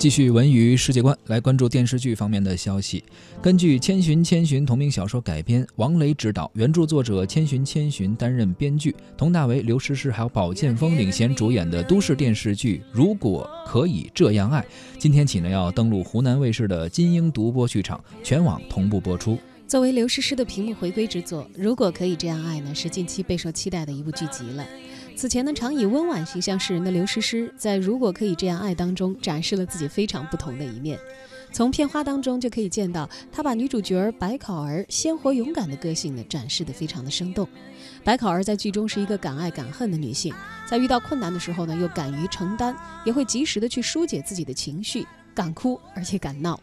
继续文娱世界观，来关注电视剧方面的消息。根据《千寻千寻》同名小说改编，王雷执导，原著作者千寻千寻担任编剧，佟大为、刘诗诗还有宝剑锋领衔主演的都市电视剧《如果可以这样爱》，今天起呢要登陆湖南卫视的金鹰独播剧场，全网同步播出。作为刘诗诗的屏幕回归之作，《如果可以这样爱》呢，是近期备受期待的一部剧集了。此前呢，常以温婉形象示人的刘诗诗，在《如果可以这样爱》当中展示了自己非常不同的一面。从片花当中就可以见到，她把女主角白考儿鲜活勇敢的个性呢展示的非常的生动。白考儿在剧中是一个敢爱敢恨的女性，在遇到困难的时候呢，又敢于承担，也会及时的去疏解自己的情绪，敢哭而且敢闹。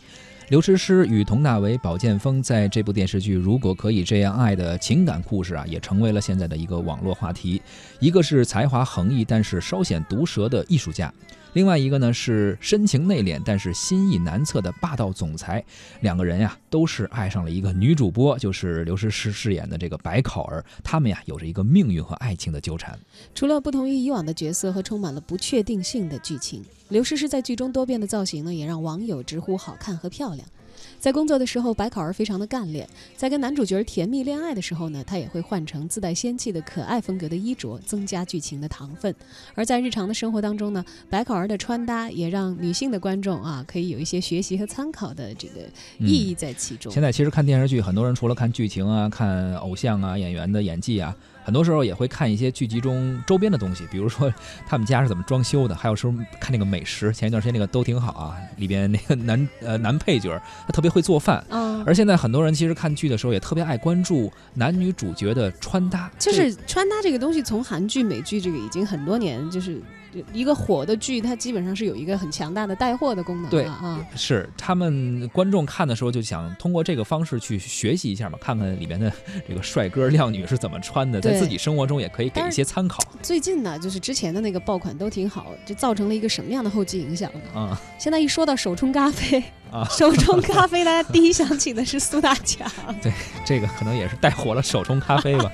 刘诗诗与佟大为、宝剑锋在这部电视剧《如果可以这样爱》的情感故事啊，也成为了现在的一个网络话题。一个是才华横溢但是稍显毒舌的艺术家，另外一个呢是深情内敛但是心意难测的霸道总裁。两个人呀，都是爱上了一个女主播，就是刘诗诗饰演的这个白考儿。他们呀，有着一个命运和爱情的纠缠。除了不同于以往的角色和充满了不确定性的剧情。刘诗诗在剧中多变的造型呢，也让网友直呼好看和漂亮。在工作的时候，白考儿非常的干练；在跟男主角甜蜜恋爱的时候呢，她也会换成自带仙气的可爱风格的衣着，增加剧情的糖分。而在日常的生活当中呢，白考儿的穿搭也让女性的观众啊，可以有一些学习和参考的这个意义在其中。现在其实看电视剧，很多人除了看剧情啊、看偶像啊、演员的演技啊。很多时候也会看一些剧集中周边的东西，比如说他们家是怎么装修的，还有时候看那个美食。前一段时间那个都挺好啊，里边那个男呃男配角他特别会做饭。嗯。而现在很多人其实看剧的时候也特别爱关注男女主角的穿搭。就是穿搭这个东西，从韩剧、美剧这个已经很多年就是。一个火的剧，它基本上是有一个很强大的带货的功能。对啊，是他们观众看的时候就想通过这个方式去学习一下嘛，看看里面的这个帅哥靓女是怎么穿的，在自己生活中也可以给一些参考。最近呢，就是之前的那个爆款都挺好，就造成了一个什么样的后继影响呢？啊，现在一说到手冲咖啡啊，手冲咖啡，大家第一想起的是苏大强。对，这个可能也是带火了手冲咖啡吧。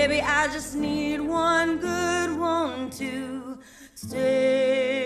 Baby, I just need one good one to stay.